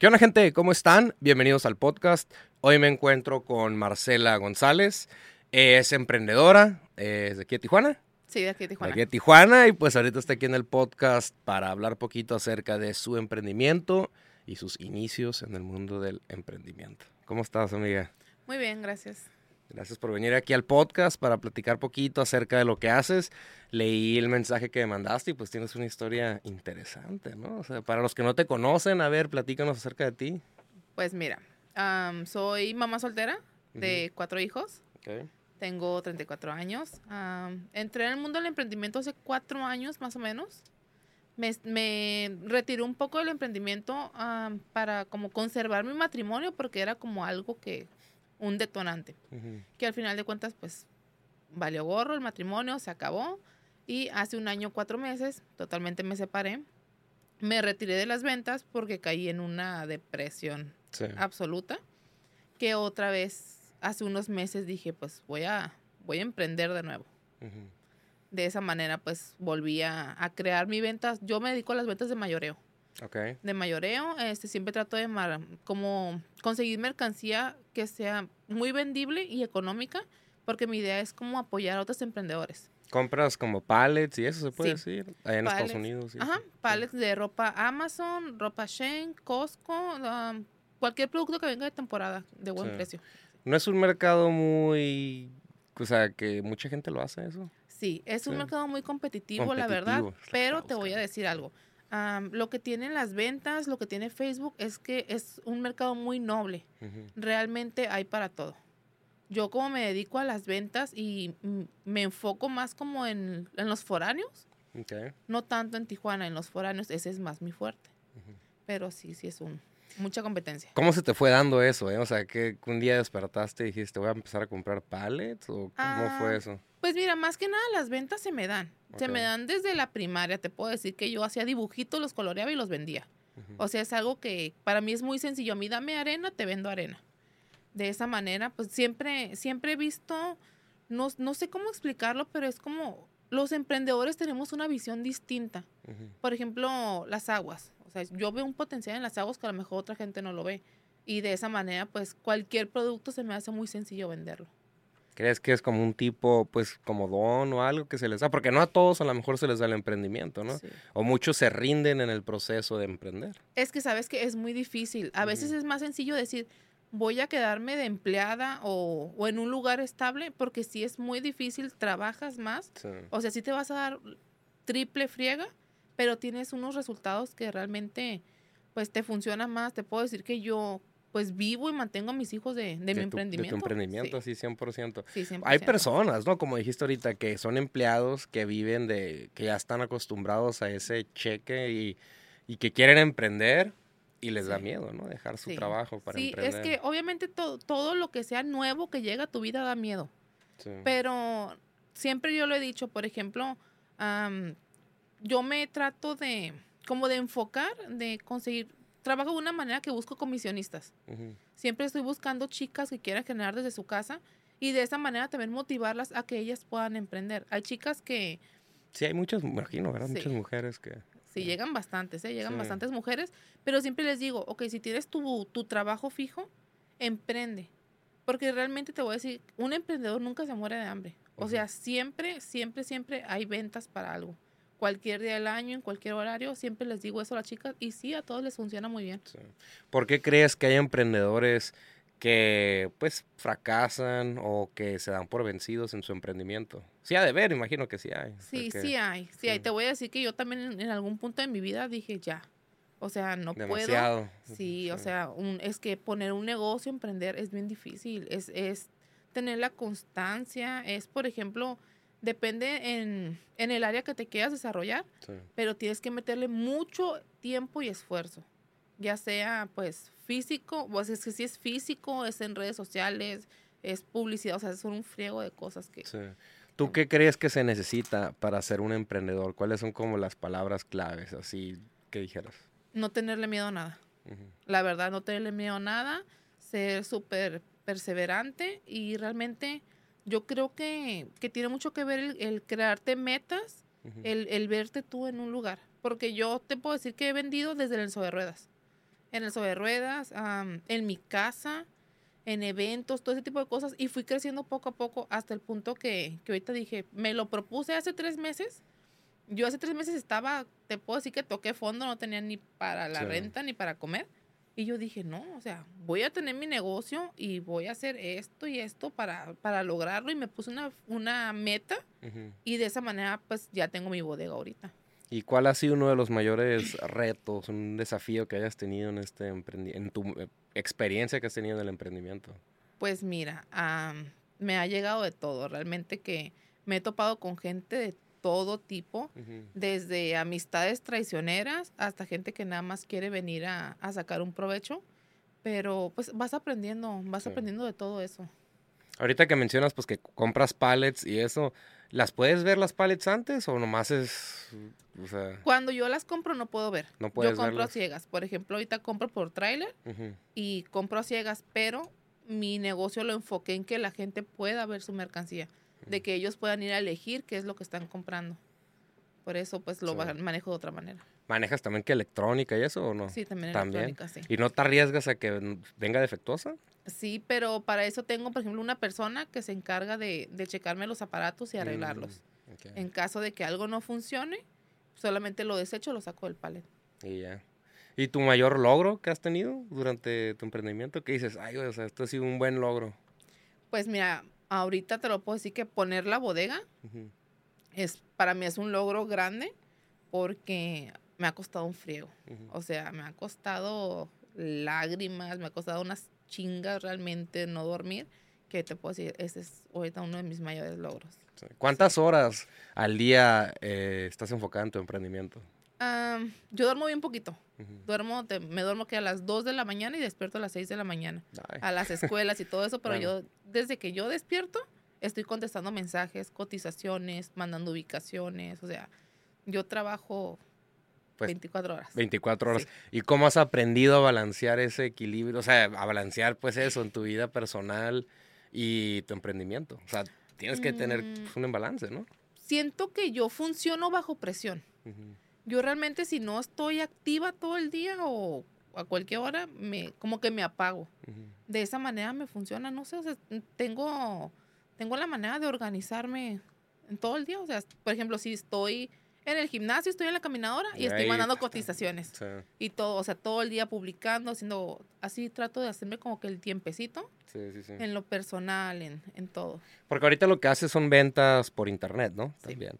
¿Qué onda gente? ¿Cómo están? Bienvenidos al podcast. Hoy me encuentro con Marcela González. Es emprendedora, es de aquí de Tijuana. Sí, de aquí de Tijuana. De aquí de Tijuana y pues ahorita está aquí en el podcast para hablar poquito acerca de su emprendimiento y sus inicios en el mundo del emprendimiento. ¿Cómo estás, amiga? Muy bien, gracias. Gracias por venir aquí al podcast para platicar poquito acerca de lo que haces. Leí el mensaje que me mandaste y pues tienes una historia interesante, ¿no? O sea, para los que no te conocen, a ver, platícanos acerca de ti. Pues mira, am, soy mamá soltera de cuatro hijos. Okay. Tengo 34 años. Entré en el mundo del emprendimiento hace cuatro años más o menos. Me, me retiré un poco del emprendimiento para como conservar mi matrimonio porque era como algo que, un detonante. Que al final de cuentas, pues, valió gorro el matrimonio, se acabó. Y hace un año, cuatro meses, totalmente me separé. Me retiré de las ventas porque caí en una depresión Sí. absoluta. Que otra vez, hace unos meses dije, pues voy a, voy a emprender de nuevo. De esa manera, pues volví a, a crear mi ventas. Yo me dedico a las ventas de mayoreo Ok. de mayoreo, este, siempre trato de mar- como conseguir mercancía que sea muy vendible y económica, porque mi idea es como apoyar a otros emprendedores. Compras como pallets y eso se puede Sí. decir allá en Estados Pallets. Unidos. y Ajá, eso. pallets de ropa Amazon, ropa Shein, Costco, um, cualquier producto que venga de temporada de buen Sí. precio. No es un mercado muy, o sea, que mucha gente lo hace eso. Sí, es un Sí. mercado muy competitivo, la verdad, Competitivo, lo que pero te voy a decir algo. Am, lo que tienen las ventas, lo que tiene Facebook, es que es un mercado muy noble. Realmente hay para todo. Yo como me dedico a las ventas y me enfoco más como en, en los foráneos, Ok. no tanto en Tijuana, en los foráneos, ese es más mi fuerte. Pero sí, sí es un, mucha competencia. ¿Cómo se te fue dando eso, eh? O sea, que un día despertaste y dijiste, voy a empezar a comprar pallets o cómo Ah, fue eso? Pues mira, más que nada las ventas se me dan. Se me dan desde la primaria. Te puedo decir que yo hacía dibujitos, los coloreaba y los vendía. O sea, es algo que para mí es muy sencillo. A mí dame arena, te vendo arena. De esa manera, pues siempre, siempre he visto, no, no sé cómo explicarlo, pero es como los emprendedores tenemos una visión distinta. Por ejemplo, las aguas. O sea, yo veo un potencial en las aguas que a lo mejor otra gente no lo ve. Y de esa manera, pues cualquier producto se me hace muy sencillo venderlo. ¿Crees que es como un tipo, pues, como don o algo que se les da? Porque no a todos a lo mejor se les da el emprendimiento, ¿no? Sí. O muchos se rinden en el proceso de emprender. Es que sabes que es muy difícil. A veces es más sencillo decir, voy a quedarme de empleada o, o en un lugar estable, porque si es muy difícil, trabajas más. Sí. O sea, sí te vas a dar triple friega, pero tienes unos resultados que realmente, pues, te funcionan más. Te puedo decir que yo, pues, vivo y mantengo a mis hijos de, de, mi tu- De emprendimiento. tu emprendimiento, así 100%. Sí, sí, 100%. Hay personas, ¿no? Como dijiste ahorita, que son empleados que viven de, que ya están acostumbrados a ese cheque y, y que quieren emprender y les da Sí. miedo, ¿no? Dejar su Sí. trabajo para Sí, emprender. es que obviamente todo, todo lo que sea nuevo que llega a tu vida da miedo. Sí. Pero siempre yo lo he dicho, por ejemplo, am, yo me trato de, como de enfocar, de conseguir, trabajo de una manera que busco comisionistas. Siempre estoy buscando chicas que quieran generar desde su casa y de esa manera también motivarlas a que ellas puedan emprender. Hay chicas que, Sí, hay muchas, imagino, ¿verdad? Sí. Muchas mujeres que... sí, llegan bastantes, ¿eh? llegan Sí. bastantes mujeres, pero siempre les digo, ok, si tienes tu, tu trabajo fijo, emprende. Porque realmente te voy a decir, un emprendedor nunca se muere de hambre. O sea, siempre, siempre, siempre hay ventas para algo. Cualquier día del año, en cualquier horario, siempre les digo eso a las chicas y sí, a todos les funciona muy bien. Sí. ¿Por qué crees que hay emprendedores que pues fracasan o que se dan por vencidos en su emprendimiento? Sí, ha de ver, imagino que sí hay. Sí, porque sí hay, sí hay. Te voy a decir que yo también en, algún punto de mi vida dije ya. O sea, no puedo. Demasiado. Sí, o sea, un, es que poner un negocio, emprender es bien difícil. Es, es tener la constancia, es, por ejemplo, depende en, en el área que te quieras desarrollar, Sí. pero tienes que meterle mucho tiempo y esfuerzo. Ya sea, pues, físico, pues es que si es físico, es en redes sociales, es publicidad, o sea, son un friego de cosas que... Sí. ¿Tú qué crees que se necesita para ser un emprendedor? ¿Cuáles son como las palabras claves, así que dijeras? No tenerle miedo a nada. La verdad, no tenerle miedo a nada, ser súper perseverante y realmente yo creo que, que tiene mucho que ver el, el crearte metas, el, el verte tú en un lugar. Porque yo te puedo decir que he vendido desde el sobre ruedas. en el sobre ruedas, am, en mi casa, en eventos, todo ese tipo de cosas. Y fui creciendo poco a poco hasta el punto que, que ahorita dije, me lo propuse hace tres meses. Yo hace tres meses estaba, te puedo decir que toqué fondo, no tenía ni para la Sí. renta ni para comer. Y yo dije, no, o sea, voy a tener mi negocio y voy a hacer esto y esto para, para lograrlo. Y me puse una, una meta y de esa manera pues ya tengo mi bodega ahorita. ¿Y cuál ha sido uno de los mayores retos, un desafío que hayas tenido en este en tu experiencia que has tenido en el emprendimiento? Pues mira, am, me ha llegado de todo. Realmente que me he topado con gente de todo tipo, Ujú. desde amistades traicioneras hasta gente que nada más quiere venir a, a sacar un provecho. Pero pues vas aprendiendo, vas Sí. aprendiendo de todo eso. Ahorita que mencionas pues que compras pallets y eso, ¿las puedes ver las pallets antes o nomás es, o sea, Cuando yo las compro no puedo ver. no Yo puedes compro a ciegas. Por ejemplo, ahorita compro por tráiler Ujú. y compro a ciegas, pero mi negocio lo enfoqué en que la gente pueda ver su mercancía, de que ellos puedan ir a elegir qué es lo que están comprando. Por eso, pues lo Sí. manejo de otra manera. ¿Manejas también que electrónica y eso o no? Sí, también También. electrónica, sí. ¿Y no te arriesgas a que venga defectuosa? Sí, pero para eso tengo, por ejemplo, una persona que se encarga de, de checarme los aparatos y arreglarlos. Mm, ok. En caso de que algo no funcione, solamente lo desecho, lo saco del palet. Y ya. ¿Y tu mayor logro que has tenido durante tu emprendimiento? ¿Qué dices? Ay, o sea, esto ha sido un buen logro. Pues mira, ahorita te lo puedo decir que poner la bodega es para mí es un logro grande porque me ha costado un friego. Ujú. O sea, me ha costado lágrimas, me ha costado unas chingas realmente no dormir, que te puedo decir, ese es ahorita uno de mis mayores logros. Sí. ¿Cuántas horas al día eh, estás enfocada en tu emprendimiento? Yo duermo bien poquito. Duermo, te- me duermo que a las 2 de la mañana y despierto a las 6 de la mañana. Ay, A las escuelas y todo eso, pero Bueno. yo, desde que yo despierto, estoy contestando mensajes, cotizaciones, mandando ubicaciones. O sea, yo trabajo Pues, 24 horas. 24 horas. ¿Y cómo has aprendido a balancear ese equilibrio? O sea, a balancear pues eso en tu vida personal y tu emprendimiento. O sea, tienes que tener Mm. pues, un balance, ¿no? Siento que yo funciono bajo presión. Ujú. Yo realmente si no estoy activa todo el día o a cualquier hora, me, como que me apago. De esa manera me funciona, no sé, o sea, tengo, tengo la manera de organizarme en todo el día. O sea, por ejemplo, si estoy en el gimnasio, estoy en la caminadora y estoy mandando cotizaciones. Sí, Y todo, o sea, todo el día publicando, haciendo, así trato de hacerme como que el tiempecito sí, sí, sí. en lo personal, en, en todo. Porque ahorita lo que haces son ventas por internet, ¿no? También.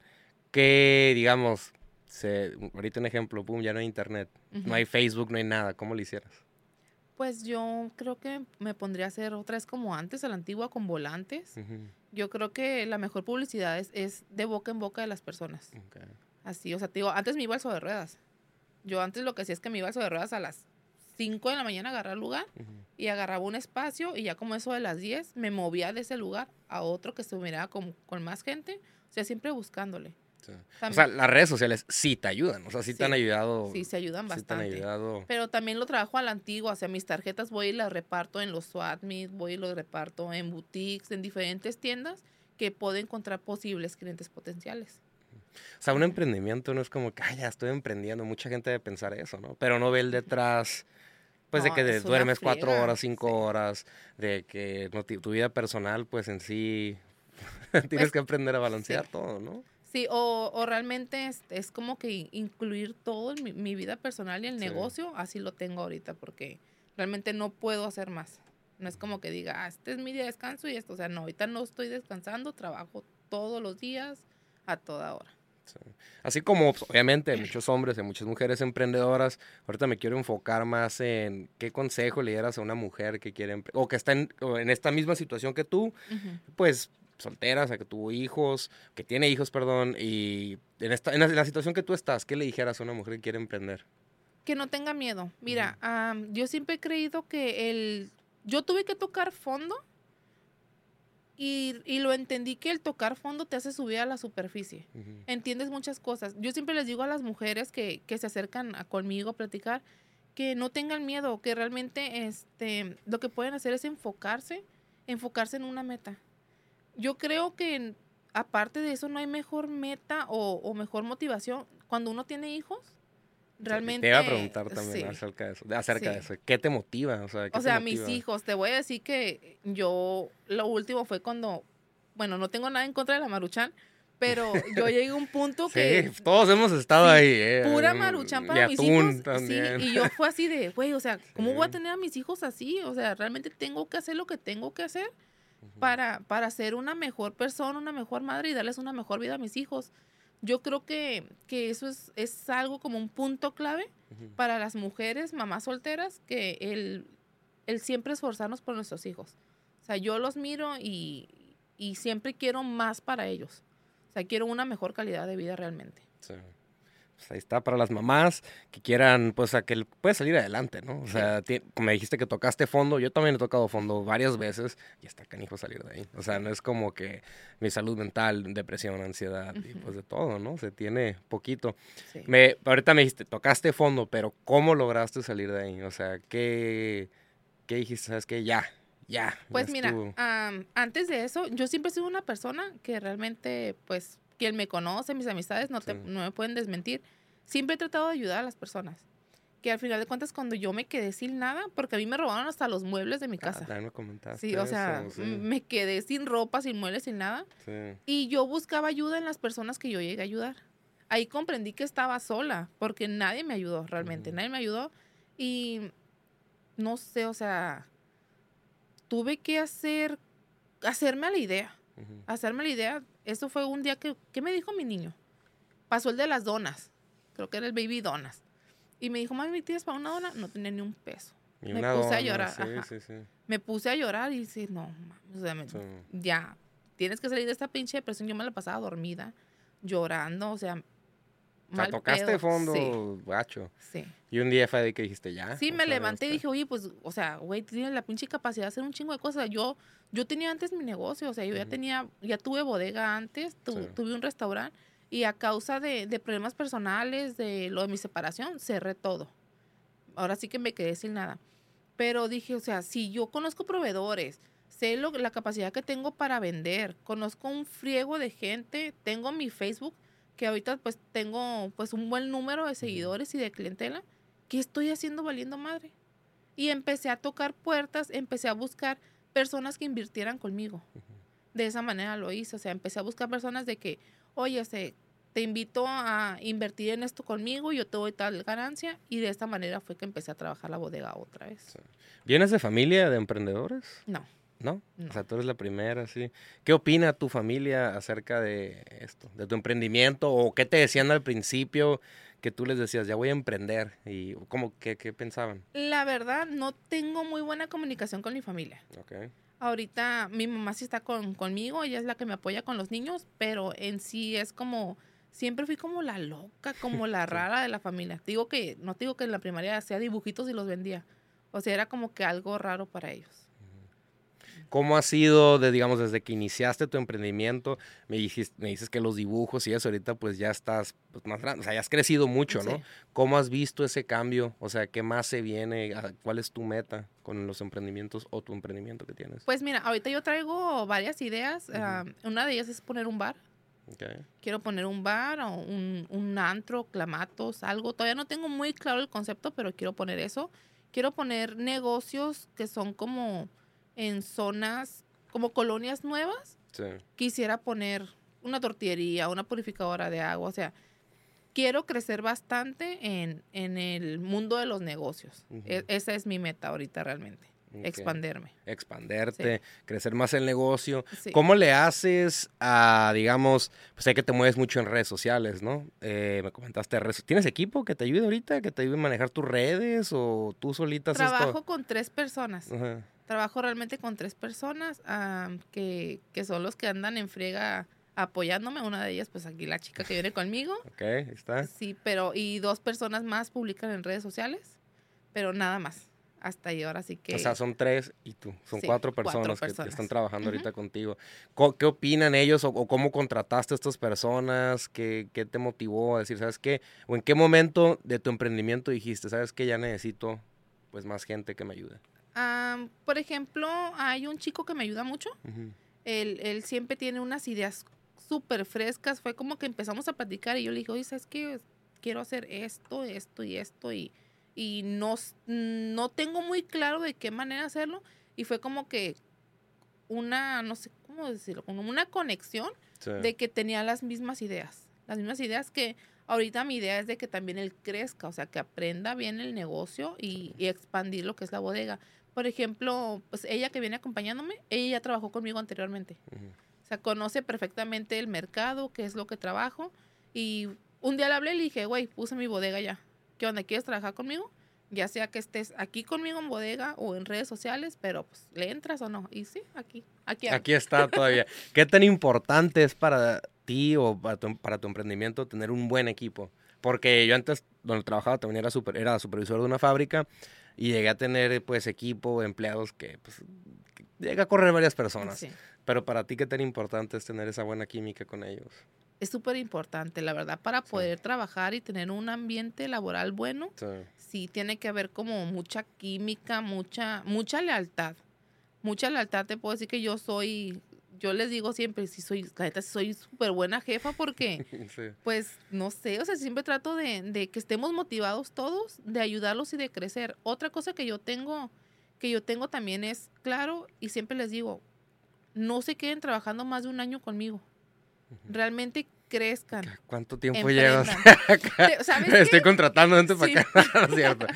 Que, digamos, se, ahorita un ejemplo, pum, ya no hay internet. Ujú. No hay Facebook, no hay nada. ¿Cómo lo hicieras? Pues yo creo que me pondría a hacer otra vez como antes, a la antigua, con volantes. Ujú. Yo creo que la mejor publicidad es, es de boca en boca de las personas. Ok. Así, o sea, te digo, antes me iba al sobre ruedas. Yo antes lo que hacía es que me iba al sobre ruedas a las 5 de la mañana a agarrar lugar Ujú. y agarraba un espacio y ya como eso de las 10 me movía de ese lugar a otro que estuviera con, con más gente. O sea, siempre buscándole. Sí. O sea, las redes sociales sí te ayudan. O sea, sí, te han ayudado. sí, se ayudan sí te han bastante. ayudado. Pero también lo trabajo a la antigua, o sea, mis tarjetas voy y las reparto en los SWAT voy y los reparto en boutiques, en diferentes tiendas que puedo encontrar posibles clientes potenciales. O sea, un emprendimiento no es como que, ay, ya estoy emprendiendo. Mucha gente debe pensar eso, ¿no? Pero no ve el detrás, pues, de No, que de- duermes cuatro horas, cinco sí. horas, de que no tu vida personal, pues, en sí, tienes Pues, que aprender a balancear sí. todo, ¿no? Sí, o, o realmente es, es como que incluir todo en mi, mi vida personal y el Sí. negocio, así lo tengo ahorita, porque realmente no puedo hacer más. No es como que diga, ah, este es mi día de descanso y esto. O sea, no, ahorita no estoy descansando, trabajo todos los días, a toda hora. Sí. Así como, pues, obviamente, muchos hombres y muchas mujeres emprendedoras, ahorita me quiero enfocar más en qué consejo le dieras a una mujer que quiere, o que está en, en esta misma situación que tú, Ujú. pues soltera, o sea, que tuvo hijos, que tiene hijos, perdón, y en, esta, en la, en la situación que tú estás, ¿qué le dijeras a una mujer que quiere emprender? Que no tenga miedo. Mira, am, yo siempre he creído que el... Yo tuve que tocar fondo y, y lo entendí que el tocar fondo te hace subir a la superficie. Entiendes muchas cosas. Yo siempre les digo a las mujeres que, que se acercan a conmigo a platicar que no tengan miedo, que realmente este, lo que pueden hacer es enfocarse, enfocarse en una meta. Yo creo que aparte de eso no hay mejor meta o, o mejor motivación. Cuando uno tiene hijos, realmente... Te iba a preguntar también sí. acerca de eso. de. ¿Qué te motiva? O sea, ¿qué O sea, mis hijos, te voy a decir que yo, lo último fue cuando, bueno, no tengo nada en contra de la Maruchan, pero yo llegué a un punto que Sí, todos hemos estado Sí, ahí, ¿eh? pura Maruchan para mis atún hijos. también. Sí, y yo fue así de, güey, o sea, ¿cómo voy a tener a mis hijos así? O sea, realmente tengo que hacer lo que tengo que hacer. Para, para ser una mejor persona, una mejor madre y darles una mejor vida a mis hijos. Yo creo que, que eso es, es algo como un punto clave para las mujeres, mamás solteras, que el, el siempre esforzarnos por nuestros hijos. O sea, yo los miro y, y siempre quiero más para ellos. O sea, quiero una mejor calidad de vida realmente. Sí. Pues ahí está para las mamás que quieran, pues, a que puedes salir adelante, ¿no? O sea, me dijiste que tocaste fondo, yo también he tocado fondo varias veces y está canijo salir de ahí. O sea, no es como que mi salud mental, depresión, ansiedad y pues de todo, ¿no? Se tiene poquito. Sí. Me, ahorita me dijiste, tocaste fondo, pero ¿cómo lograste salir de ahí? O sea, ¿qué, qué dijiste? ¿Sabes qué? Ya, ya. Pues mira, am, antes de eso, yo siempre he sido una persona que realmente, pues, quien me conoce, mis amistades, no, te- Sí. no me pueden desmentir. Siempre he tratado de ayudar a las personas. Que al final de cuentas, cuando yo me quedé sin nada, porque a mí me robaron hasta los muebles de mi Ah, casa. también me comentaste sí, o sea, eso, sí, me quedé sin ropa, sin muebles, sin nada. sí. Y yo buscaba ayuda en las personas que yo llegué a ayudar. Ahí comprendí que estaba sola, porque nadie me ayudó realmente, Ujú. nadie me ayudó. Y no sé, o sea, tuve que hacer, hacerme a la idea, Ujú. hacerme la idea. Eso fue un día que, ¿qué me dijo mi niño? Pasó el de las donas, creo que era el baby donas. Y me dijo, mami, ¿tienes para una dona? No tenía ni un peso. Me puse a llorar, Sí, ajá. sí, sí. Me puse a llorar y dije, no, mames, o sea, me- ya, tienes que salir de esta pinche depresión. Yo me la pasaba dormida, llorando, o sea, O sea, mal tocaste pedo. fondo, Sí, gacho. sí. Y un día fue de que dijiste ya. Sí, me sea, levanté y basta. dije, oye, pues, o sea, güey, tienes la pinche capacidad de hacer un chingo de cosas. Yo, yo tenía antes mi negocio, o sea, yo ya Ujú. tenía, ya tuve bodega antes, tu- Sí. tuve un restaurante y a causa de, de problemas personales, de lo de mi separación, cerré todo. Ahora sí que me quedé sin nada. Pero dije, o sea, si yo conozco proveedores, sé lo, la capacidad que tengo para vender, conozco un friego de gente, tengo mi Facebook, que ahorita pues tengo pues un buen número de seguidores y de clientela, ¿qué estoy haciendo valiendo madre? Y empecé a tocar puertas, empecé a buscar personas que invirtieran conmigo. De esa manera lo hice, o sea, empecé a buscar personas de que, oye, se, te invito a invertir en esto conmigo, yo te doy tal ganancia, y de esta manera fue que empecé a trabajar la bodega otra vez. ¿Vienes de familia de emprendedores? No, ¿No? O sea, tú eres la primera, sí. ¿Qué opina tu familia acerca de esto, de tu emprendimiento? ¿O qué te decían al principio que tú les decías, ya voy a emprender? ¿Y cómo, qué, qué pensaban? la verdad, no tengo muy buena comunicación con mi familia. Ok. Ahorita mi mamá sí está con, conmigo, ella es la que me apoya con los niños, pero en sí es como, siempre fui como la loca, como la rara de la familia. Te digo que, no te digo que en la primaria hacía dibujitos y los vendía. O sea, era como que algo raro para ellos. ¿Cómo ha sido, de, digamos, desde que iniciaste tu emprendimiento? Me, dijiste, me dices que los dibujos y eso, ahorita pues ya estás pues, más grande, o sea, ya has crecido mucho, ¿no? Sí. ¿Cómo has visto ese cambio? O sea, ¿qué más se viene? ¿A- ¿Cuál es tu meta con los emprendimientos o tu emprendimiento que tienes? Pues mira, ahorita yo traigo varias ideas. Ujú. ah, una de ellas es poner un bar. Ok. Quiero poner un bar o un, un antro, clamatos, algo. Todavía no tengo muy claro el concepto, pero quiero poner eso. Quiero poner negocios que son como en zonas, como colonias nuevas. Sí. Quisiera poner una tortillería, una purificadora de agua. O sea, quiero crecer bastante en, en el mundo de los negocios. Ujú. E- esa es mi meta ahorita realmente, Ok. expanderme. Expanderte, crecer más el negocio. Sí. ¿Cómo le haces a, digamos, pues sé que te mueves mucho en redes sociales, ¿no? Eh, me comentaste redes. ¿Tienes equipo que te ayude ahorita, que te ayude a manejar tus redes o tú solita Trabajo todo? con tres personas. Ajá. Trabajo realmente con tres personas que, que son los que andan en friega apoyándome. Una de ellas, pues aquí la chica que viene conmigo. Ok, está. Sí, pero y dos personas más publican en redes sociales, pero nada más. Hasta ahí ahora sí que... O sea, son tres y tú. Son Sí, cuatro cuatro personas, que- que, están trabajando ahorita contigo. Co- ¿Qué opinan ellos o, o cómo contrataste a estas personas? ¿Qué, ¿Qué te motivó a decir, sabes qué? ¿O en qué momento de tu emprendimiento dijiste, sabes qué? Ya necesito pues más gente que me ayude. Ah, por ejemplo, hay un chico que me ayuda mucho. Él, él siempre tiene unas ideas súper frescas. Fue como que empezamos a platicar y yo le dije, oye, ¿sabes qué? quiero hacer esto, esto y esto y, y no, no tengo muy claro de qué manera hacerlo. Y fue como que una, no sé cómo decirlo, como una conexión de que tenía las mismas ideas. Las mismas ideas que ahorita mi idea es de que también él crezca, o sea, que aprenda bien el negocio y, expandir lo que es la bodega. Por ejemplo, pues ella que viene acompañándome, ella ya trabajó conmigo anteriormente. O sea, conoce perfectamente el mercado, qué es lo que trabajo. Y un día le hablé y le dije, güey, puse mi bodega ya. ¿Qué onda? ¿Quieres trabajar conmigo? Ya sea que estés aquí conmigo en bodega o en redes sociales, pero pues, ¿le entras o no? Y sí, aquí. Aquí, aquí está todavía. ¿Qué tan importante es para ti o para tu, emprendimiento tener un buen equipo? Porque yo antes, donde trabajaba, también era, super, era supervisor de una fábrica y llegué a tener pues equipo, empleados que pues llega a correr varias personas. Pero para ti, ¿qué tan importante es tener esa buena química con ellos? Es súper importante, la verdad, para poder trabajar y tener un ambiente laboral bueno. Sí. tiene que haber como mucha química, mucha, mucha lealtad. Mucha lealtad, te puedo decir que yo soy yo les digo siempre, si soy, la soy súper buena jefa porque, pues, no sé, o sea, siempre trato de, de, que estemos motivados todos, de ayudarlos y de crecer. Otra cosa que yo tengo, que yo tengo también es, claro, y siempre les digo, no se queden trabajando más de un año conmigo. Realmente crezcan. ¿Cuánto tiempo llevas? Estoy contratando gente para acá, cierto?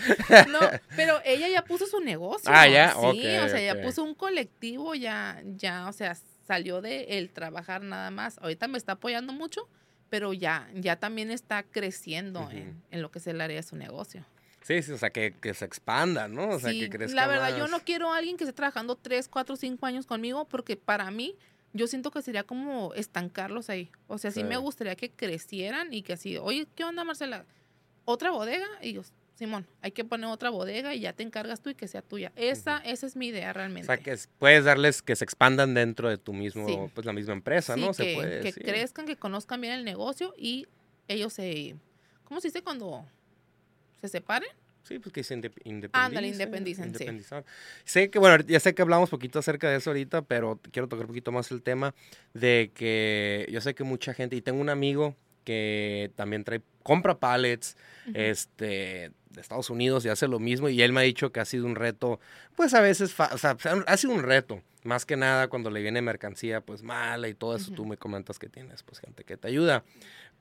no, pero ella ya puso su negocio. Ah, ya, Sí, o sea, ya puso un colectivo, ya, ya, o sea, salió de el trabajar nada más. Ahorita me está apoyando mucho, pero ya, ya también está creciendo en, en, lo que es el área de su negocio. Sí, sí, o sea, que, que se expanda, ¿no? O sea, que crezca La verdad, yo no quiero a alguien que esté trabajando 3, 4, 5 años conmigo porque para mí, yo siento que sería como estancarlos ahí. O sea, sí, me gustaría que crecieran y que así, oye, ¿qué onda, Marcela? ¿Otra bodega? Y yo, Simón, hay que poner otra bodega y ya te encargas tú y que sea tuya. Esa, esa es mi idea realmente. O sea, que puedes darles que se expandan dentro de tu mismo, pues la misma empresa, ¿no? se puede que crezcan, que conozcan bien el negocio y ellos se, ¿cómo se dice cuando se separen? Sí, pues que se independicen. Ándale, independicen, sí. Sé que, bueno, ya sé que hablamos poquito acerca de eso ahorita, pero quiero tocar un poquito más el tema de que yo sé que mucha gente, y tengo un amigo que también trae, compra pallets, este, de Estados Unidos y hace lo mismo, y él me ha dicho que ha sido un reto, pues a veces, o sea, ha sido un reto, más que nada cuando le viene mercancía, pues mala y todo eso, tú me comentas que tienes, pues gente que te ayuda,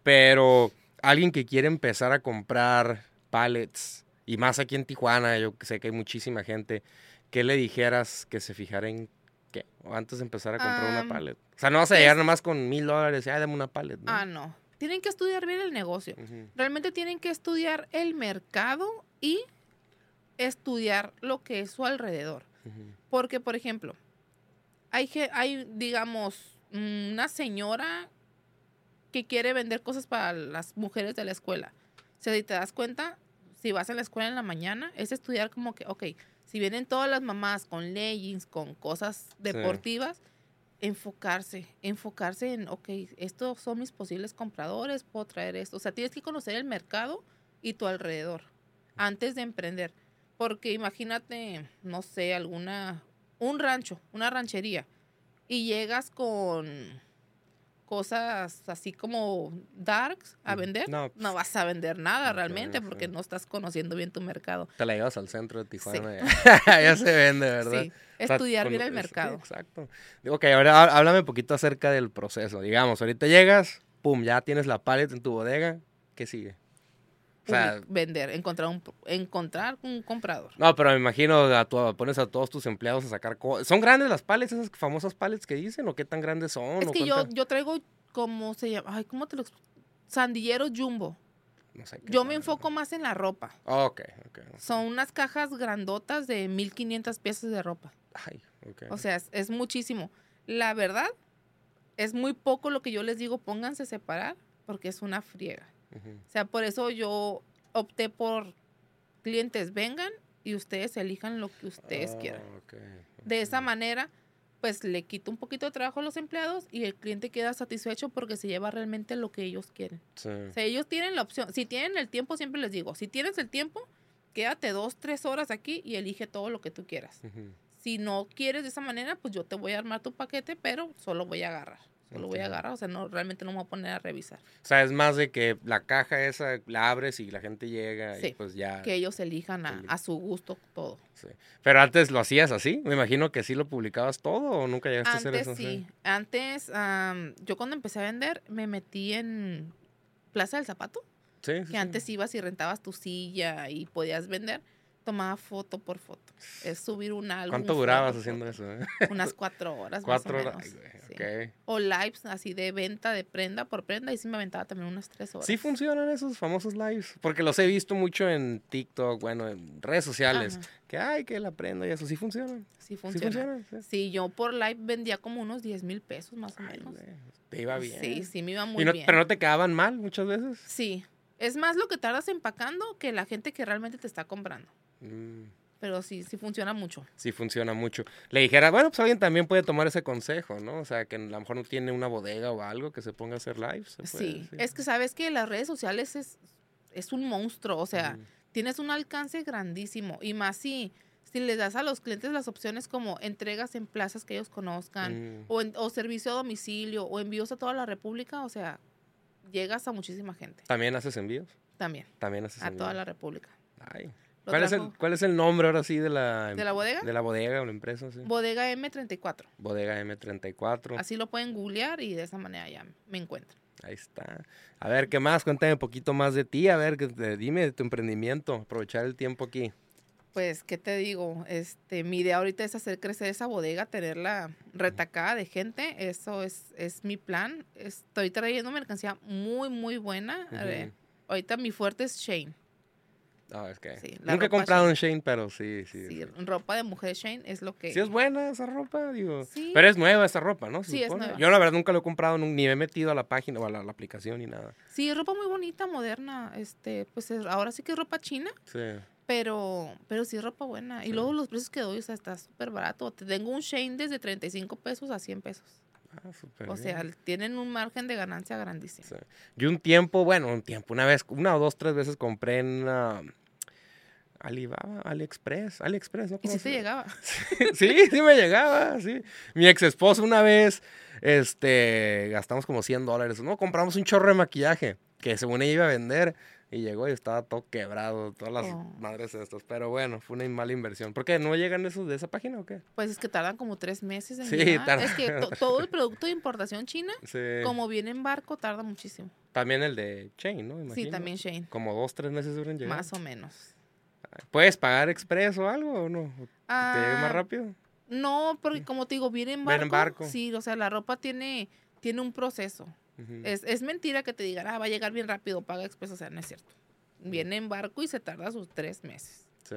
pero alguien que quiere empezar a comprar pallets, y más aquí en Tijuana, yo sé que hay muchísima gente, ¿qué le dijeras que se fijara en qué? O antes de empezar a comprar una pallet. O sea, no vas a llegar nomás con mil dólares y, ah, dame una pallet. ¿no? Ah, no. Tienen que estudiar bien el negocio. Realmente tienen que estudiar el mercado y estudiar lo que es su alrededor. Porque, por ejemplo, hay, hay, digamos, una señora que quiere vender cosas para las mujeres de la escuela. O sea, si te das cuenta, si vas a la escuela en la mañana, es estudiar como que, ok, si vienen todas las mamás con leggings, con cosas deportivas, enfocarse, enfocarse en, ok, estos son mis posibles compradores, puedo traer esto. O sea, tienes que conocer el mercado y tu alrededor antes de emprender. Porque imagínate, no sé, alguna, un rancho, una ranchería, y llegas con cosas así como darks a vender, no, no vas a vender nada realmente porque no estás conociendo bien tu mercado. Te la llevas al centro de Tijuana, ya, se vende, ¿verdad? Sí, estudiar bien el mercado. exacto. Ok, ahora háblame un poquito acerca del proceso. Digamos, ahorita llegas, pum, ya tienes la paleta en tu bodega, ¿qué sigue? O sea, vender, encontrar un, encontrar un comprador. No, pero me imagino, a tu, pones a todos tus empleados a sacar cosas. ¿Son grandes las palets, esas famosas palets que dicen? ¿O qué tan grandes son? Es que yo, yo traigo, como se llama? Ay, ¿cómo te lo Sandilleros jumbo. No sé yo me enfoco más en la ropa. ok, ok. Son unas cajas grandotas de 1500 piezas de ropa. Ay, ok. O sea, es, muchísimo. La verdad, es muy poco lo que yo les digo, pónganse a separar, porque es una friega. O sea, por eso yo opté por clientes vengan y ustedes elijan lo que ustedes ah, quieran. De esa manera, pues le quito un poquito de trabajo a los empleados y el cliente queda satisfecho porque se lleva realmente lo que ellos quieren. O sea, ellos tienen la opción. Si tienen el tiempo, siempre les digo, si tienes el tiempo, quédate dos, tres horas aquí y elige todo lo que tú quieras. Si no quieres de esa manera, pues yo te voy a armar tu paquete, pero solo voy a agarrar. Lo voy a agarrar, o sea, no, realmente no me voy a poner a revisar. O sea, es más de que la caja esa la abres y la gente llega y Sí, pues ya. Que ellos elijan a, a su gusto todo. sí. Pero antes lo hacías así. Me imagino que sí lo publicabas todo o nunca llegaste a hacer Antes eso. sí, antes am, yo cuando empecé a vender me metí en Plaza del Zapato, Sí, que antes ibas y rentabas tu silla y podías vender, tomaba foto por foto. Es subir un álbum. ¿Cuánto durabas haciendo eso? eh? Unas cuatro horas Cuatro más o horas. menos. Sí. O lives así de venta de prenda por prenda y sí me aventaba también unas tres horas. Sí funcionan esos famosos lives. Porque los he visto mucho en TikTok, bueno, en redes sociales. Ajá, Que ay, que la prendo y eso. Sí funcionan. sí Sí funciona. funcionan. Sí. Sí, yo por live vendía como unos 10 mil pesos más o menos. güey, Te iba bien. Sí, sí, me iba Y muy no- bien. Pero no te quedaban mal muchas veces. Sí, es más lo que tardas empacando que la gente que realmente te está comprando. Mm, Pero sí, sí funciona mucho. sí funciona mucho. Le dijera, bueno, pues alguien también puede tomar ese consejo, ¿no? O sea, que a lo mejor no tiene una bodega o algo que se ponga a hacer lives. Sí, es que sabes que las redes sociales es, es un monstruo, o sea, Mm, tienes un alcance grandísimo y más si, si les das a los clientes las opciones como entregas en plazas que ellos conozcan mm. o, en- o servicio a domicilio o envíos a toda la república, o sea, llegas a muchísima gente ¿También haces envíos? también, También haces a envíos. toda la república. Ay. ¿Cuál, es el, trajo- ¿Cuál es el nombre ahora sí de la, ¿De la bodega? de la bodega o la empresa? Sí. Bodega M34. bodega M34. Así lo pueden googlear y de esa manera ya me encuentran. Ahí está. A ver, ¿qué más? Cuéntame un poquito más de ti. A ver, que te- dime de tu emprendimiento. Aprovechar el tiempo aquí. Pues, ¿qué te digo? Este, mi idea ahorita es hacer crecer esa bodega, tenerla retacada de gente. Eso es, es mi plan. Estoy trayendo mercancía muy, muy buena. A ver, Ujú. ahorita mi fuerte es Shane. Ah, es que Sí, la nunca he comprado en Shane, pero sí, sí. Sí, Sí, ropa de mujer Shane es lo que... Sí es buena esa ropa, digo. Sí. Pero es nueva esa ropa, ¿no? Se Sí, es nueva. Yo la verdad nunca lo he comprado, ni me he metido a la página o a la, la aplicación ni nada. Sí, ropa muy bonita, moderna. Este, pues es- ahora sí que es ropa china, Sí. pero, pero sí ropa buena. Y Sí. luego los precios que doy, o sea, está súper barato. Te tengo un Shane desde 35 pesos a 100 pesos. Ah, súper O bien. sea, tienen un margen de ganancia grandísimo. Sí. Yo un tiempo, bueno, un tiempo, una vez, una o dos, tres veces compré en Alibaba, AliExpress, AliExpress, ¿no? Y si ¿Cómo te llegaba. Sí, sí me llegaba, sí. Mi ex esposo una vez, este, gastamos como 100 dólares. No, compramos un chorro de maquillaje que según ella iba a vender y llegó y estaba todo quebrado, todas las Oh. madres estas. Pero bueno, fue una mala inversión. ¿Por qué? ¿No llegan esos de esa página o qué? Pues es que tardan como tres meses en Sí, llegar. tarda- Es que to- todo el producto de importación china, Sí. como viene en barco, tarda muchísimo. También el de Chain, ¿no? Sí, también Shane. Como dos, tres meses duran llegar. Más o menos. ¿Puedes pagar express o algo o no? ¿Te llega más Ah, rápido? No, porque como te digo, viene en Viene barco. en barco. Sí, o sea, la ropa tiene, tiene un proceso. Es, es mentira que te digan, ah, va a llegar bien rápido, paga express. O sea, no es cierto. Viene en barco y se tarda sus tres meses. Sí.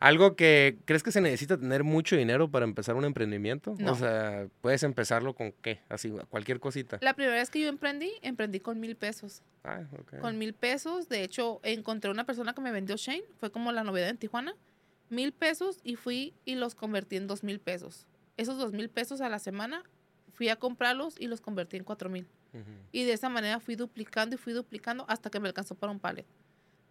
Algo que crees que se necesita tener mucho dinero para empezar un emprendimiento? No. O sea, puedes empezarlo con qué? Así, cualquier cosita. La primera vez que yo emprendí, emprendí con mil pesos. Ah, ok. Con mil pesos, de hecho, encontré una persona que me vendió Shane, fue como la novedad en Tijuana. Mil pesos y fui y los convertí en dos mil pesos. Esos dos mil pesos a la semana fui a comprarlos y los convertí en cuatro mil. Y de esa manera fui duplicando y fui duplicando hasta que me alcanzó para un palet.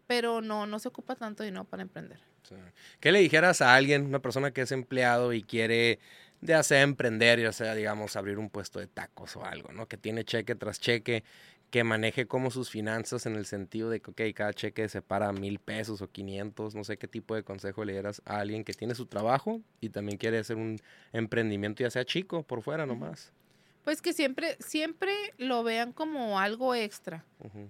Pero no, no se ocupa tanto dinero para emprender. Sí. ¿Qué le dijeras a alguien, una persona que es empleado y quiere ya sea emprender, ya sea, digamos, abrir un puesto de tacos o algo, ¿no? Que tiene cheque tras cheque, que maneje como sus finanzas en el sentido de que, ok, cada cheque separa mil pesos o 500, no sé qué tipo de consejo le dieras a alguien que tiene su trabajo y también quiere hacer un emprendimiento, ya sea chico, por fuera nomás. Pues que siempre, siempre lo vean como algo extra.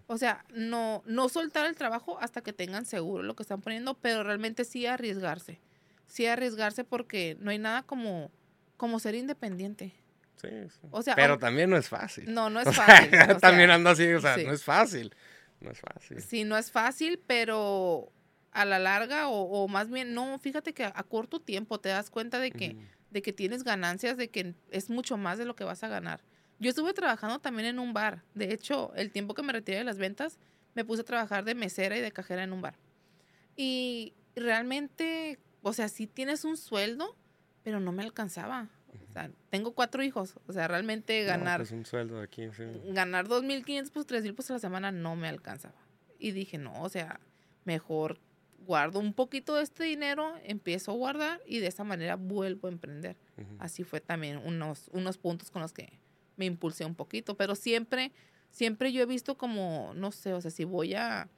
O sea, no, no soltar el trabajo hasta que tengan seguro lo que están poniendo, pero realmente sí arriesgarse. Sí arriesgarse porque no hay nada como, como ser independiente. Sí, sí. O sea, Pero también no es fácil. No, no es O sea, fácil. o sea, también ando así, o sea, sí. no es fácil. No es fácil. Sí, no es fácil, pero a la larga, o, o más bien, no, fíjate que a, a corto tiempo te das cuenta de que. De que tienes ganancias, de que es mucho más de lo que vas a ganar. Yo estuve trabajando también en un bar. De hecho, el tiempo que me retiré de las ventas, me puse a trabajar de mesera y de cajera en un bar. Y realmente, o sea, sí tienes un sueldo, pero no me alcanzaba. O sea, tengo cuatro hijos. O sea, realmente No, ganar pues un sueldo aquí, sí. ganar 2.500, pues 3.000 pesos a la semana no me alcanzaba. Y dije, no, o sea, mejor guardo un poquito de este dinero, empiezo a guardar y de esa manera vuelvo a emprender. Así fue también unos, unos puntos con los que me impulsé un poquito, pero siempre, siempre yo he visto como, no sé, o sea, si voy a,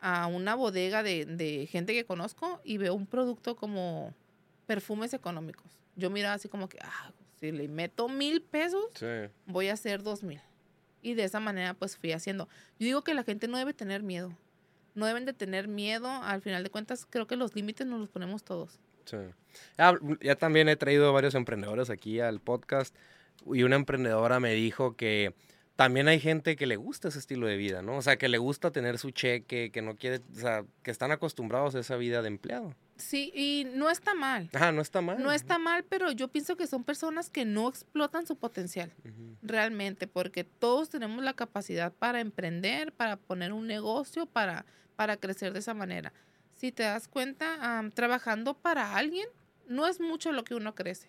a una bodega de, de gente que conozco y veo un producto como perfumes económicos. Yo miraba así como que, ah, si le meto mil pesos, Sí. voy a hacer dos mil. Y de esa manera pues fui haciendo. Yo digo que la gente no debe tener miedo. No deben de tener miedo. Al final de cuentas, creo que los límites nos los ponemos todos. Sí. Ah, ya también he traído varios emprendedores aquí al podcast y una emprendedora me dijo que también hay gente que le gusta ese estilo de vida, ¿no? O sea, que le gusta tener su cheque, que no quiere, o sea, que están acostumbrados a esa vida de empleado. Sí, y no está mal. Ah, no está mal. No está mal, pero yo pienso que son personas que no explotan su potencial. Realmente, porque todos tenemos la capacidad para emprender, para poner un negocio, para, para crecer de esa manera. Si te das cuenta, trabajando para alguien, no es mucho lo que uno crece.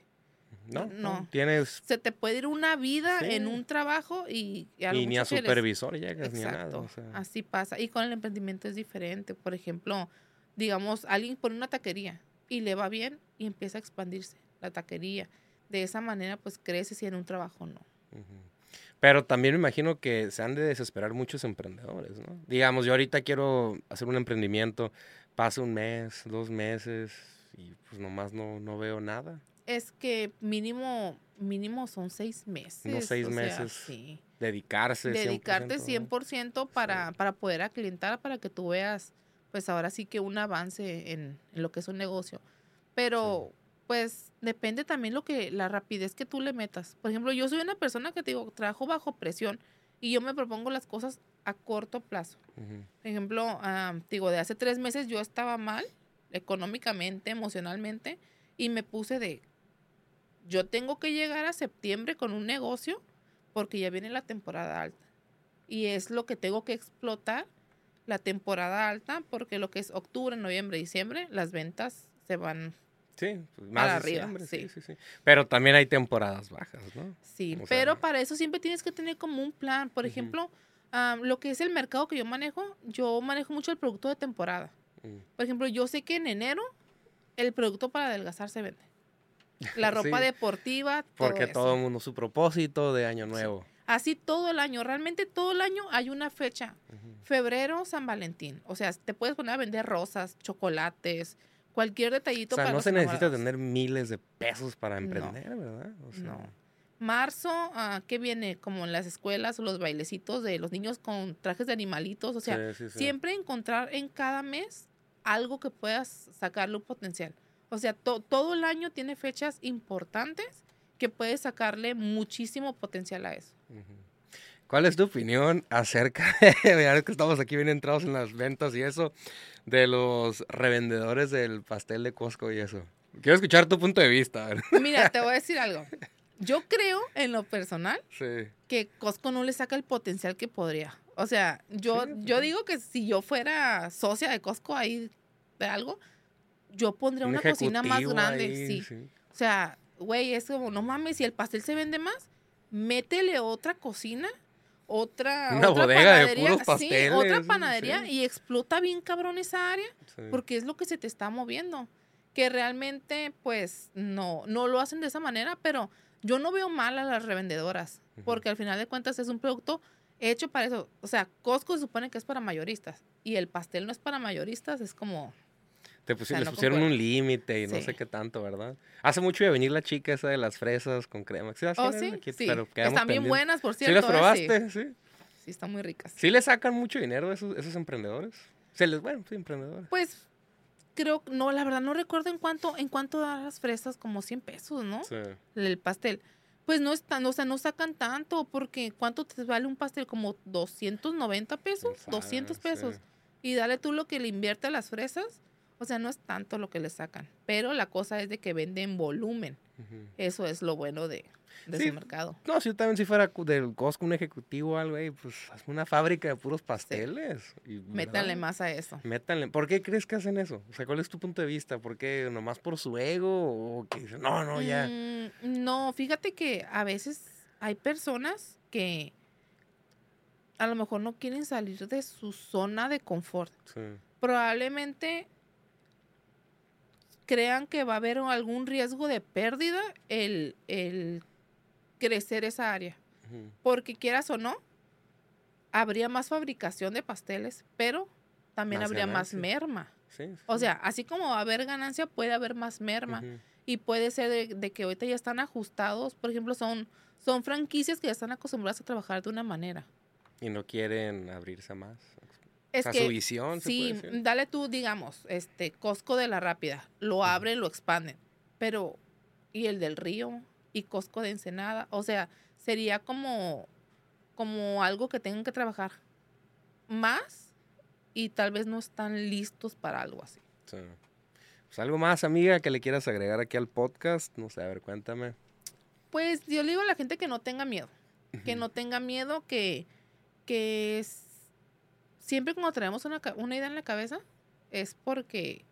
No, No. no. Tienes Se te puede ir una vida Sí. en un trabajo y, y y ni a supervisor llegas ni a nada. Exacto, o sea. así pasa. Y con el emprendimiento es diferente. Por ejemplo, digamos, alguien pone una taquería y le va bien y empieza a expandirse la taquería. De esa manera, pues crece si en un trabajo no. Ujú. Pero también me imagino que se han de desesperar muchos emprendedores, ¿no? Digamos, yo ahorita quiero hacer un emprendimiento, pasa un mes, dos meses y pues nomás no, no veo nada. Es que mínimo, mínimo son seis meses. seis o sea, meses. sí. Dedicarse. Dedicarte 100%, 100% para, para poder aclientar, para que tú veas, pues ahora sí que un avance en, en lo que es un negocio. Pero, pues, depende también lo que, la rapidez que tú le metas. Por ejemplo, yo soy una persona que te digo, trabajo bajo presión y yo me propongo las cosas a corto plazo. Por ejemplo, ah, digo, de hace tres meses yo estaba mal, económicamente, emocionalmente, y me puse de, yo tengo que llegar a septiembre con un negocio porque ya viene la temporada alta. Y es lo que tengo que explotar, la temporada alta, porque lo que es octubre, noviembre, diciembre, las ventas se van, Sí, pues más Para arriba, sí. sí. sí, Pero también hay temporadas bajas, ¿no? sí, O sea, pero para eso siempre tienes que tener como un plan. Por ejemplo, lo que es el mercado que yo manejo, yo manejo mucho el producto de temporada. Mm. Por ejemplo, yo sé que en enero el producto para adelgazar se vende. La ropa deportiva, todo Porque eso. todo el mundo, su propósito de año nuevo. Así todo el año. Realmente todo el año hay una fecha. Febrero, San Valentín. O sea, te puedes poner a vender rosas, chocolates, cualquier detallito O sea, para no se necesita tener miles de pesos para No. emprender, ¿verdad? O sea, No. Marzo, ah, ¿qué viene? Como en las escuelas o los bailecitos de los niños con trajes de animalitos. O sea, sí, sí, sí. siempre encontrar en cada mes algo que puedas sacarle un potencial. O sea, to- todo el año tiene fechas importantes que puedes sacarle muchísimo potencial a eso. ¿Cuál es tu opinión acerca de, ahora que estamos aquí bien entrados en las ventas y eso, de los revendedores del pastel de Costco y eso? Quiero escuchar tu punto de vista. Mira, te voy a decir algo. Yo creo, en lo personal, Sí. que Costco no le saca el potencial que podría. O sea, yo, Sí, yo sí. digo que si yo fuera socia de Costco ahí de algo, yo pondría Un una cocina más grande. ahí, sí. sí. O sea, güey, es como, no mames, si el pastel se vende más, métele otra cocina, otra, Una otra bodega de panadería, sí, otra panadería sí. y explota bien cabrón esa área sí. porque es lo que se te está moviendo. Que realmente, pues, no, no lo hacen de esa manera, pero yo no veo mal a las revendedoras, porque al final de cuentas es un producto hecho para eso. O sea, Costco se supone que es para mayoristas y el pastel no es para mayoristas, es como, Te pusi- sea, les no pusieron concuerdo. un límite y no Sí. sé qué tanto, ¿verdad? Hace mucho de venir la chica esa de las fresas con crema. ¿Sí, oh, sí, aquí? sí, Pero están bien pendientes. buenas, por ¿Sí cierto. las ¿eh? probaste? Sí, Sí. sí, están muy ricas. ¿Sí le sacan mucho dinero a esos, esos emprendedores? Se les, bueno, sí, emprendedores. Pues, creo, no, la verdad no recuerdo en cuánto, en cuánto dan las fresas, como 100 pesos, ¿no? Sí. el pastel. Pues no están, o sea, no sacan tanto, porque ¿cuánto te vale un pastel? Como 290 pesos, sabe, 200 sí. pesos. Y dale tú lo que le invierte a las fresas, o sea, no es tanto lo que le sacan. Pero la cosa es de que venden volumen. Eso es lo bueno de, de Sí. ese mercado. No, si yo también si fuera del Costco un ejecutivo o algo, ahí, pues hazme una fábrica de puros pasteles. y, Métanle más a eso. Métanle. ¿Por qué crees que hacen eso? O sea, ¿cuál es tu punto de vista? ¿Por qué? ¿Nomás por su ego? ¿O que dicen, no, no, ya? Mm, no, fíjate que a veces hay personas que a lo mejor no quieren salir de su zona de confort. Sí. probablemente crean que va a haber algún riesgo de pérdida el, el crecer esa área. Porque quieras o no, habría más fabricación de pasteles, pero también Más habría más merma. Sí, sí. O sea, así como va a haber ganancia, puede haber más merma. Y puede ser de, de que ahorita ya están ajustados. Por ejemplo, son, son franquicias que ya están acostumbradas a trabajar de una manera. Y no quieren abrirse más. Es o sea, que su visión, sí, dale tú, digamos, este Costco de la Rápida, lo abren, lo expanden, pero y el del Río y Costco de Ensenada, o sea, sería como como algo que tengan que trabajar más y tal vez no están listos para algo así. Sí. Pues algo más, amiga, que le quieras agregar aquí al podcast. No sé, a ver, cuéntame. Pues yo le digo a la gente que no tenga miedo, que no tenga miedo, que, que es- siempre cuando traemos una, una idea en la cabeza es porque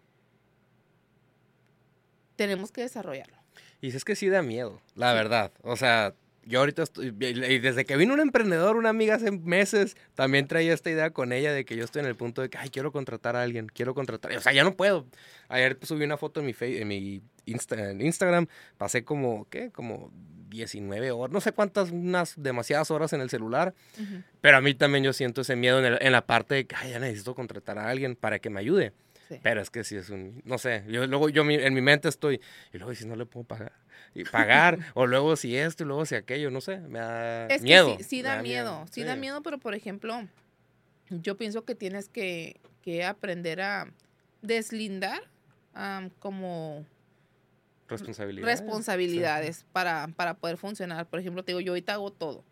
tenemos que desarrollarlo. Y si es que sí da miedo, la verdad. O sea, yo ahorita estoy, y desde que vino un emprendedor, una amiga hace meses, también traía esta idea con ella de que yo estoy en el punto de que, ay, quiero contratar a alguien, quiero contratar. O sea, ya no puedo. Ayer subí una foto en mi, en mi Insta- en Instagram, pasé como, ¿qué? Como 19 horas, no sé cuántas, unas demasiadas horas en el celular. Pero a mí también yo siento ese miedo en, el- en la parte de que, ay, ya necesito contratar a alguien para que me ayude. Sí. Pero es que sí es un, no sé, yo luego yo mi- en mi mente estoy, y luego si no le puedo pagar, y pagar, o luego si esto, y luego si aquello, no sé, me da Es miedo. que sí, da miedo, sí da miedo, pero por ejemplo, yo pienso que tienes que, que aprender a deslindar como Responsabilidad. responsabilidades para, para poder funcionar. Por ejemplo, te digo, yo ahorita hago todo.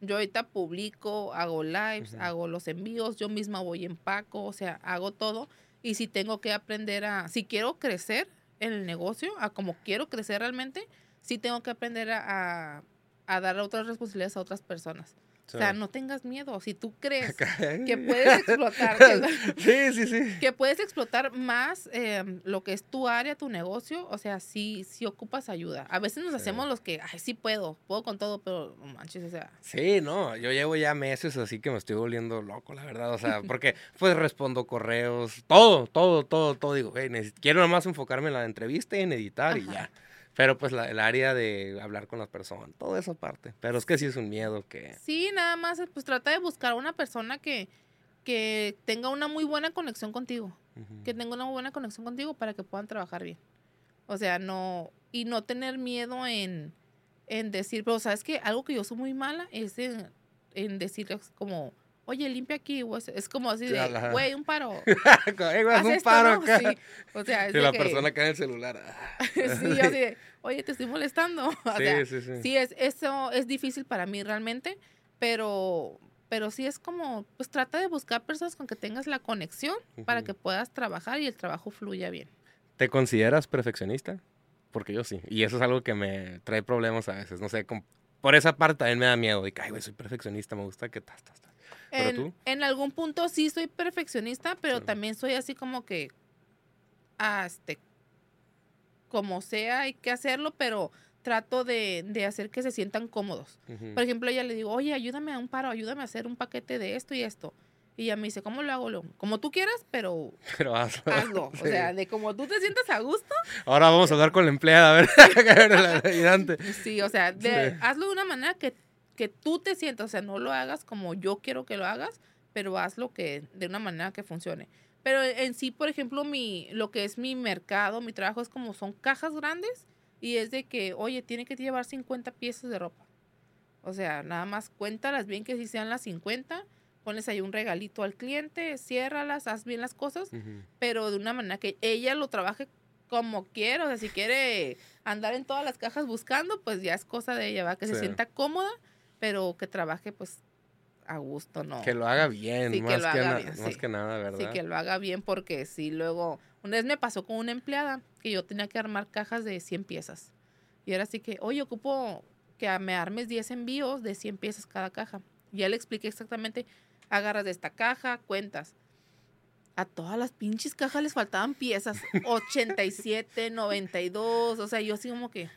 Yo ahorita publico, hago lives, hago los envíos, yo misma voy en empaco, o sea, hago todo. Y si tengo que aprender a, si quiero crecer en el negocio, a como quiero crecer realmente, sí tengo que aprender a, a, a dar otras responsabilidades a otras personas. O sea, no tengas miedo. Si tú crees que puedes explotar, que, sí, sí, sí. que puedes explotar más eh, lo que es tu área, tu negocio, o sea, sí, sí ocupas ayuda. A veces nos hacemos los que, ay, sí puedo, puedo con todo, pero no manches, o sea, Sí, no, yo llevo ya meses así que me estoy volviendo loco, la verdad, o sea, porque pues respondo correos, todo, todo, todo, todo, digo, hey, quiero nomás enfocarme en la entrevista y en editar y ya. Pero pues la- el área de hablar con las personas, toda esa parte. Pero es que sí es un miedo que... sí, nada más, pues trata de buscar una persona que, que tenga una muy buena conexión contigo, que tenga una muy buena conexión contigo para que puedan trabajar bien. O sea, no, y no tener miedo en, en decir, pero sabes que algo que yo soy muy mala es en, en decirles como, oye, limpia aquí, es, como así de, güey, un paro. Haz un esto, paro ¿no? acá. Sí, o sea, es Y de la que- persona cae en el celular. ah. sí, yo así de, oye, te estoy molestando. O sí, sea, sí, sí. sí, es, eso es difícil para mí realmente, pero, pero sí es como, pues trata de buscar personas con que tengas la conexión para Ujú. que puedas trabajar y el trabajo fluya bien. ¿Te consideras perfeccionista? Porque yo sí. Y eso es algo que me trae problemas a veces. No sé, por esa parte también me da miedo. De que, ay, güey, soy perfeccionista, me gusta que... Tas, tas, tas. ¿Pero En, tú? en algún punto sí soy perfeccionista, pero Sí. también soy así como que, ah, este, como sea, hay que hacerlo, pero trato de, de hacer que se sientan cómodos. Por ejemplo, ella le digo, oye, ayúdame a un paro, ayúdame a hacer un paquete de esto y esto. Y ella me dice, ¿cómo lo hago? Como tú quieras, pero Pero hazlo. hazlo. O sea, de como tú te sientas a gusto, Ahora vamos a hablar con la empleada, a ver, a ver la ayudante. sí, o sea, de- Sí. hazlo de una manera que, que tú te sientas, o sea, no lo hagas como yo quiero que lo hagas, pero hazlo que de una manera que funcione. Pero en sí, por ejemplo, mi, lo que es mi mercado, mi trabajo es como son cajas grandes y es de que, oye, tiene que llevar 50 piezas de ropa. O sea, nada más cuéntalas bien que sí sean las 50, pones ahí un regalito al cliente, ciérralas, haz bien las cosas, pero de una manera que ella lo trabaje como quiera. O sea, si quiere andar en todas las cajas buscando, pues ya es cosa de ella, va que se sienta cómoda, pero que trabaje pues a gusto, ¿no? Que lo haga bien, Sí, que más, lo que haga na- bien, más sí. que nada, ¿verdad? Sí, que lo haga bien porque si luego... Una vez me pasó con una empleada que yo tenía que armar cajas de 100 piezas. Y era así que, oye, ocupo que me armes 10 envíos de 100 piezas cada caja. Ya le expliqué exactamente, agarras de esta caja, cuentas. A todas las pinches cajas les faltaban piezas. 87, 92, o sea, yo así como que...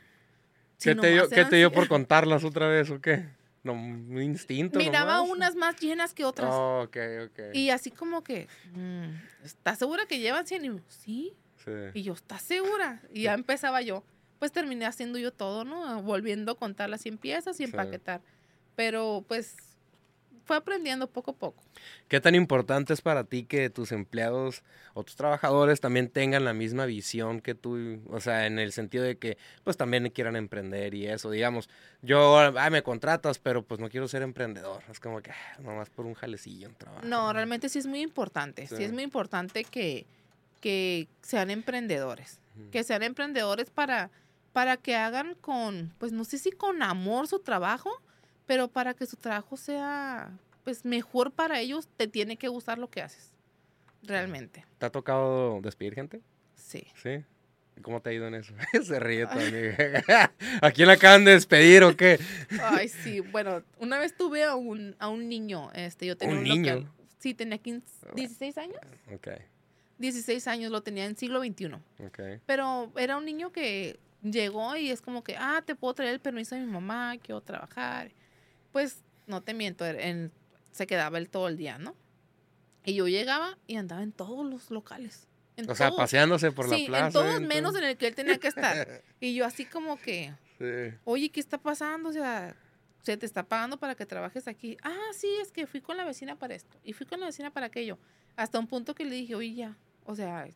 si ¿Qué te, dio, ¿Qué te dio por contarlas otra vez o qué? No, un instinto Miraba nomás? unas más llenas que otras. Oh, ok, ok. Y así como que, mm, ¿estás segura que llevan 100? Y yo, sí. Sí. Y yo, ¿estás segura? Y ya empezaba yo. Pues terminé haciendo yo todo, ¿no? Volviendo a contar las 100 piezas y Sí. empaquetar. Pero pues fue aprendiendo poco a poco. ¿Qué tan importante es para ti que tus empleados o tus trabajadores también tengan la misma visión que tú? O sea, en el sentido de que pues también quieran emprender y eso. Digamos, yo, ah, me contratas, pero pues no quiero ser emprendedor. Es como que ah, nomás por un jalecillo, un trabajo. No, realmente sí es muy importante. Sí, es muy importante que, que sean emprendedores. Que sean emprendedores para, para que hagan con, pues no sé si con amor su trabajo, pero para que su trabajo sea pues mejor para ellos, te tiene que gustar lo que haces. Realmente. ¿Te ha tocado despedir gente? Sí. ¿Sí? ¿Cómo te ha ido en eso? Se ríe tu amiga. ¿A quién la acaban de despedir o qué? Ay, sí. Bueno, una vez tuve a un, a un niño. Este, yo tenía ¿Un, niño? sí, tenía 15, 16 años. Ok. 16 años, lo tenía en siglo XXI. Pero era un niño que llegó y es como que, ah, te puedo traer el permiso de mi mamá, quiero trabajar. Pues, no te miento, en se quedaba él todo el día, ¿no? Y yo llegaba y andaba en todos los locales. o sea, paseándose por la plaza. En todos menos en el que él tenía que estar. y yo así como que, oye, ¿qué está pasando? O sea, se te está pagando para que trabajes aquí. Ah, sí, es que fui con la vecina para esto. Y fui con la vecina para aquello. Hasta un punto que le dije, oye, ya. O sea,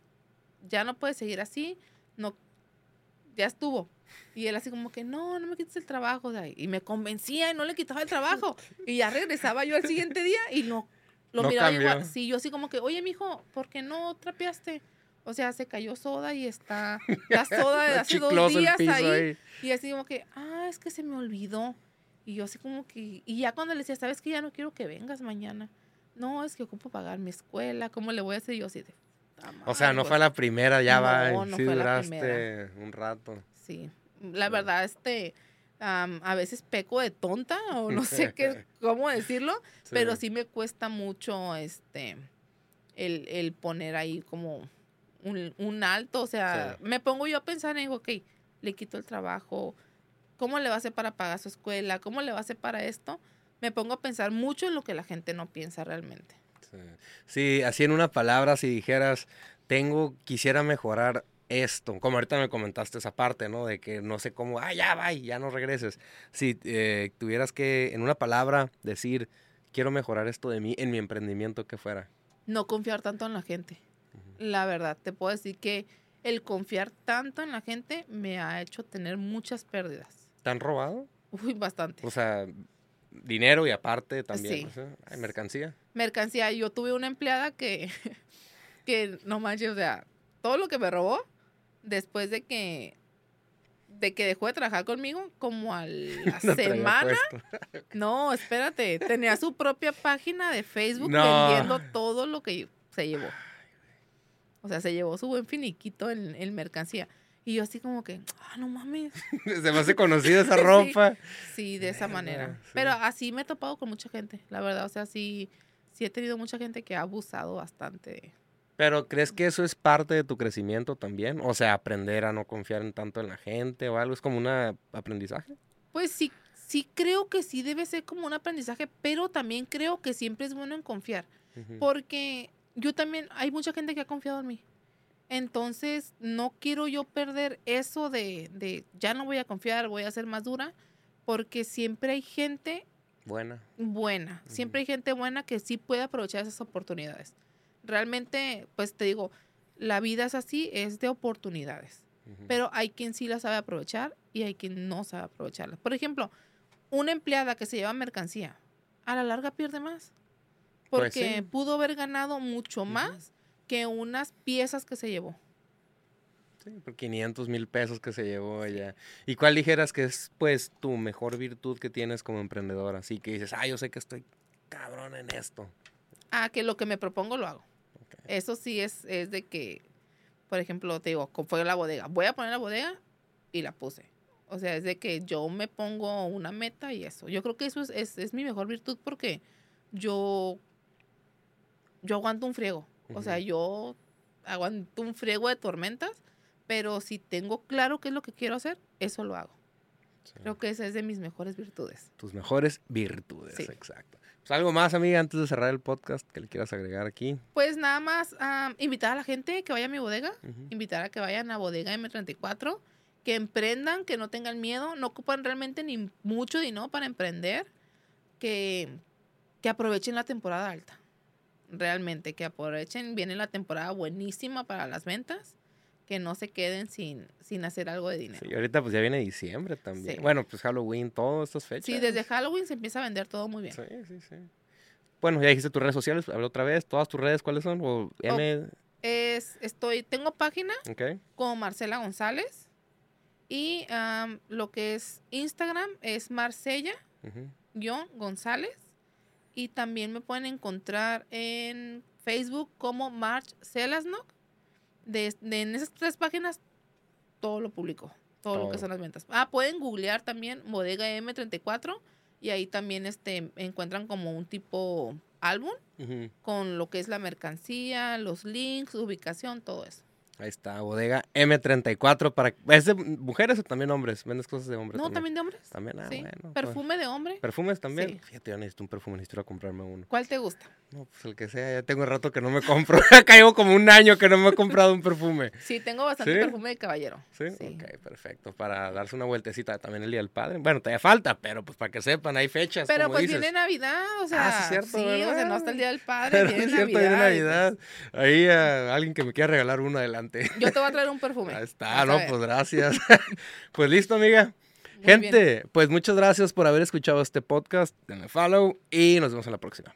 ya no puedes seguir así. No, ya estuvo. Y él así como que, no, no me quites el trabajo. y me convencía y no le quitaba el trabajo. Y ya regresaba yo al siguiente día y no, lo miraba igual. Sí, yo así como que, oye, mijo, ¿por qué no trapeaste? O sea, se cayó soda y está la soda de hace dos días ahí. Y así como que, ah, es que se me olvidó. Y yo así como que, y ya cuando le decía, ¿sabes que ya no quiero que vengas mañana? No, es que ocupo pagar mi escuela, ¿cómo le voy a hacer? yo así de, o sea, no fue la primera, ya va. No sí duraste un rato. Sí. La verdad, este. a veces peco de tonta o no sé qué, cómo decirlo, pero sí me cuesta mucho este el, el poner ahí como un, un alto. O sea, me pongo yo a pensar en, ok, le quito el trabajo, ¿cómo le va a hacer para pagar su escuela? ¿Cómo le va a hacer para esto? Me pongo a pensar mucho en lo que la gente no piensa realmente. Sí, así en una palabra, si dijeras, tengo, quisiera mejorar esto, como ahorita me comentaste esa parte, ¿no? De que no sé cómo, ah, ya, va, ya no regreses. Si eh, tuvieras que, en una palabra, decir, quiero mejorar esto de mí en mi emprendimiento, que fuera? No confiar tanto en la gente. La verdad, te puedo decir que el confiar tanto en la gente me ha hecho tener muchas pérdidas. ¿Te han robado? Uy, bastante. O sea, dinero y aparte también. ¿Hay mercancía? Mercancía. Yo tuve una empleada que, que no manches, o sea, todo lo que me robó, después de que de que dejó de trabajar conmigo, como a la semana. No, espérate. Tenía su propia página de Facebook vendiendo todo lo que se llevó. O sea, se llevó su buen finiquito en, en mercancía. Y yo así como que, ah, no mames. Se me hace conocida esa ropa. sí, de esa manera. Pero así me he topado con mucha gente, la verdad. O sea, sí, sí he tenido mucha gente que ha abusado bastante. Pero ¿crees que eso es parte de tu crecimiento también? O sea, aprender a no confiar en tanto en la gente o algo, ¿es como un aprendizaje? Pues sí, sí creo que sí debe ser como un aprendizaje, pero también creo que siempre es bueno en confiar. Porque yo también, hay mucha gente que ha confiado en mí. Entonces, no quiero yo perder eso de, de, ya no voy a confiar, voy a ser más dura, porque siempre hay gente buena. Buena, siempre hay gente buena que sí puede aprovechar esas oportunidades. Realmente, pues te digo, la vida es así, es de oportunidades, pero hay quien sí la sabe aprovechar y hay quien no sabe aprovecharla. Por ejemplo, una empleada que se lleva mercancía, a la larga pierde más, pues porque pudo haber ganado mucho más que unas piezas que se llevó. Sí, por 500 mil pesos que se llevó ella. ¿Y cuál dijeras que es, pues, tu mejor virtud que tienes como emprendedora? Así que dices, ah, yo sé que estoy cabrón en esto. Ah, que lo que me propongo lo hago. Eso sí es, es de que, por ejemplo, te digo, fue la bodega. Voy a poner la bodega y la puse. O sea, es de que yo me pongo una meta y eso. Yo creo que eso es, es, es mi mejor virtud porque yo, yo aguanto un friego. O sea, yo aguanto un friego de tormentas, pero si tengo claro qué es lo que quiero hacer, eso lo hago. Creo que esa es de mis mejores virtudes. Tus mejores virtudes, exacto. Pues algo más, amiga, antes de cerrar el podcast que le quieras agregar aquí. Pues nada más invitar a la gente que vaya a mi bodega, invitar a que vayan a bodega M34, que emprendan, que no tengan miedo, no ocupan realmente ni mucho dinero para emprender. que, que aprovechen la temporada alta. Realmente, que aprovechen. Viene la temporada buenísima para las ventas. Que no se queden sin, sin hacer algo de dinero. Sí, ahorita pues ya viene diciembre también. Sí. Bueno, pues Halloween, todas estas fechas. Sí, desde Halloween se empieza a vender todo muy bien. Sí, sí, sí. Bueno, ya dijiste tus redes sociales, habla otra vez. ¿Todas tus redes cuáles son? O M, Es, estoy, tengo página ok. como Marcela González. Y am, lo que es Instagram es Marcella ujú. guion González. Y también me pueden encontrar en Facebook como March Celasnock. De, de- en esas tres páginas todo lo publico. Todo, lo que son las ventas. Ah, pueden googlear también Bodega M34 y ahí también este, encuentran como un tipo álbum con lo que es la mercancía, los links, ubicación, todo eso. Ahí está, bodega M34 para... ¿Es de mujeres o también hombres? ¿Vendes cosas de hombres No, también de hombres. También, ah, sí. bueno. pues. Perfume de hombre. ¿Perfumes también? Sí. Fíjate, yo necesito un perfume, necesito ir a comprarme uno. ¿Cuál te gusta? No, pues el que sea, ya tengo rato que no me compro. Caigo como un año que no me he comprado un perfume. Sí, tengo bastante ¿Sí? perfume de caballero. ¿Sí? Sí. Ok, perfecto. Para darse una vueltecita también el Día del Padre. Bueno, todavía falta, pero pues para que sepan, hay fechas, Pero como pues dices. viene Navidad, o sea, Ah, sí, es cierto, sí, o sea, no hasta el Día del Padre, Pero viene es cierto, Navidad. viene y, pues, Navidad. Ahí a alguien que me quiera regalar uno adelante. yo te voy a traer un perfume. Ahí está, no, pues gracias. pues listo, amiga. Muy bien. Gente, pues muchas gracias por haber escuchado este podcast. Denle follow y nos vemos en la próxima.